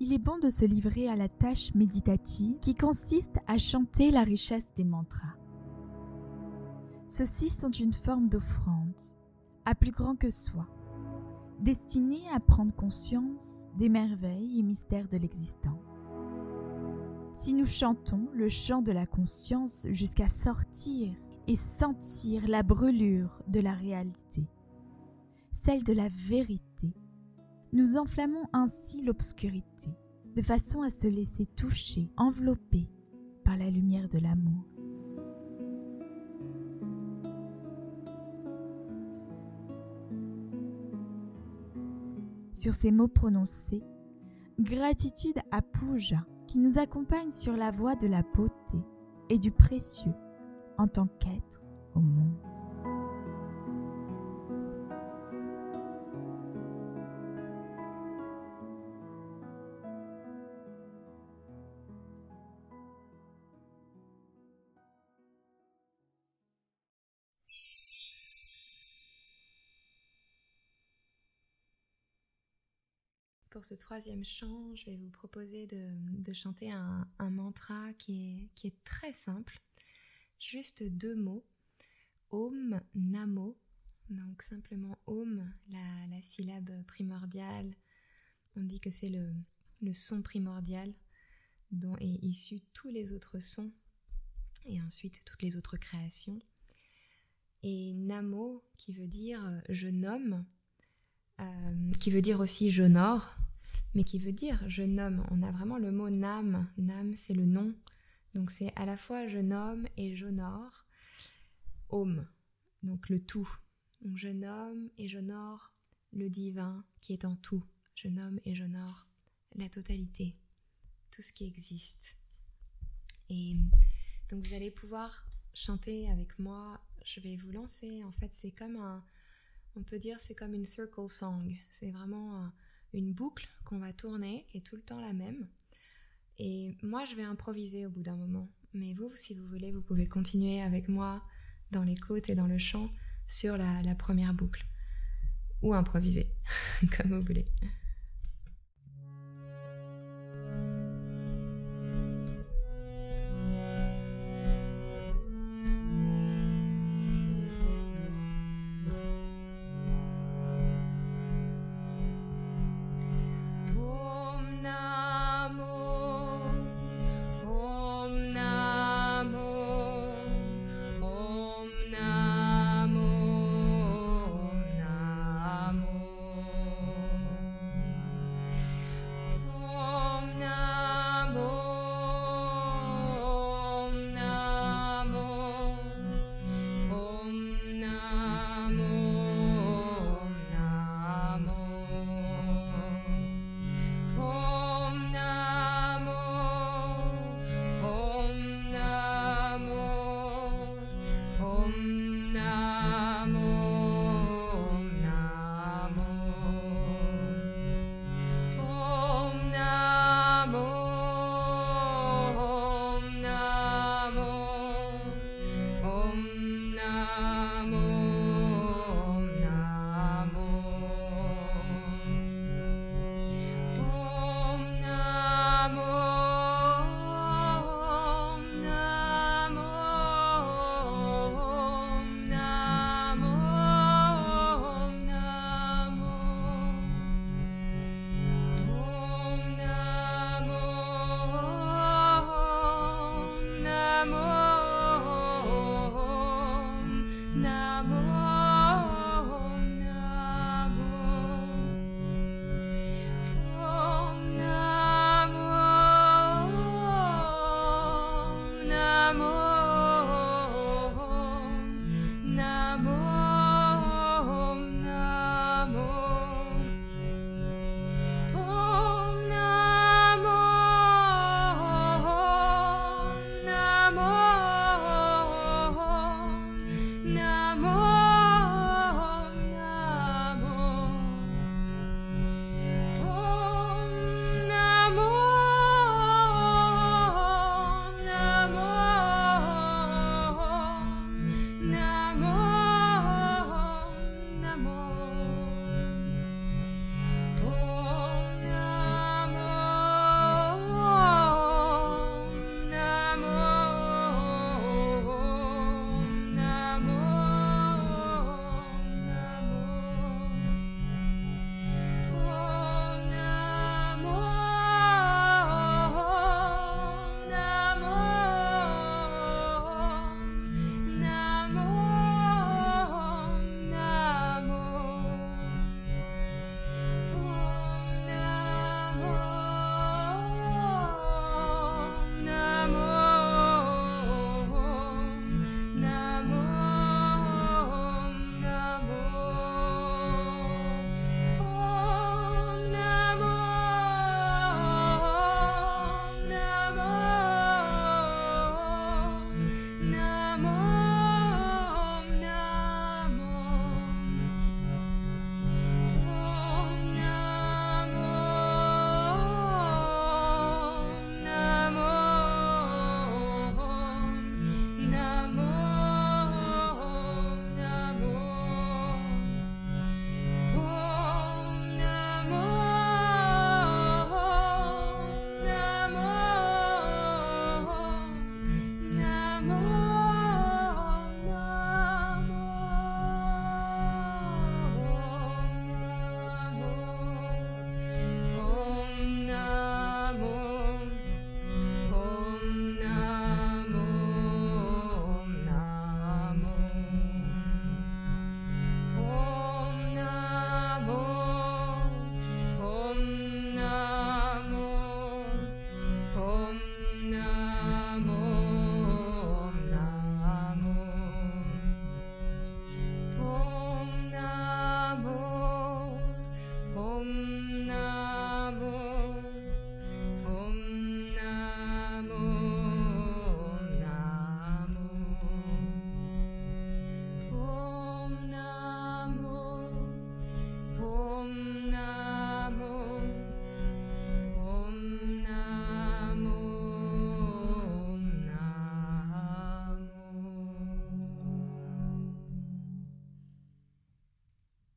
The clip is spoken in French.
il est bon de se livrer à la tâche méditative qui consiste à chanter la richesse des mantras. Ceux-ci sont une forme d'offrande, à plus grand que soi, destinée à prendre conscience des merveilles et mystères de l'existence. Si nous chantons le chant de la conscience jusqu'à sortir et sentir la brûlure de la réalité, celle de la vérité, nous enflammons ainsi l'obscurité, de façon à se laisser toucher, envelopper par la lumière de l'amour. Sur ces mots prononcés, gratitude à Puja qui nous accompagne sur la voie de la beauté et du précieux en tant qu'être au monde. Pour ce troisième chant, je vais vous proposer de, chanter un, mantra qui est, très simple. Juste deux mots. Om Namo. Donc simplement Om, la, syllabe primordiale. On dit que c'est le, le son primordial dont est issu tous les autres sons et ensuite toutes les autres créations. Et Namo qui veut dire je nomme euh, qui veut dire aussi j'honore, mais qui veut dire je nomme. On a vraiment le mot nam. Nam, c'est le nom. Donc c'est à la fois je nomme et j'honore. Om, donc le tout. Donc je nomme et j'honore le divin qui est en tout. Je nomme et j'honore la totalité, tout ce qui existe. Et donc vous allez pouvoir chanter avec moi. Je vais vous lancer. En fait, c'est comme un, on peut dire c'est comme une circle song. C'est vraiment une boucle qu'on va tourner qui est tout le temps la même. Et moi, je vais improviser au bout d'un moment. Mais vous, si vous voulez, vous pouvez continuer avec moi dans l'écoute et dans le chant sur la première boucle. Ou improviser, comme vous voulez.